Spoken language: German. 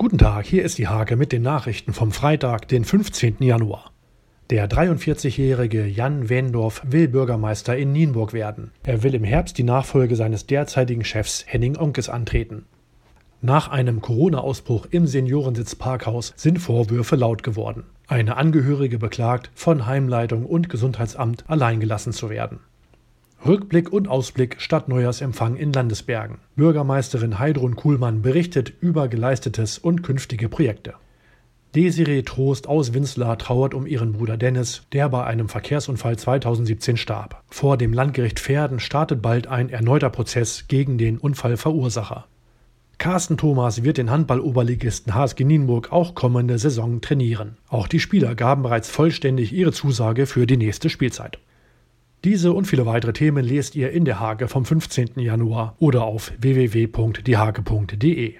Guten Tag, hier ist die Hake mit den Nachrichten vom Freitag, den 15. Januar. Der 43-jährige Jan Wendorf will Bürgermeister in Nienburg werden. Er will im Herbst die Nachfolge seines derzeitigen Chefs Henning Onkes antreten. Nach einem Corona-Ausbruch im Seniorensitz Parkhaus sind Vorwürfe laut geworden. Eine Angehörige beklagt, von Heimleitung und Gesundheitsamt alleingelassen zu werden. Rückblick und Ausblick statt Neujahrsempfang in Landesbergen. Bürgermeisterin Heidrun Kuhlmann berichtet über geleistetes und künftige Projekte. Desiree Trost aus Winslar trauert um ihren Bruder Dennis, der bei einem Verkehrsunfall 2017 starb. Vor dem Landgericht Pferden startet bald ein erneuter Prozess gegen den Unfallverursacher. Carsten Thomas wird den Handballoberligisten HSG Nienburg auch kommende Saison trainieren. Auch die Spieler gaben bereits vollständig ihre Zusage für die nächste Spielzeit. Diese und viele weitere Themen lest ihr in der Hage vom 15. Januar oder auf www.diehage.de.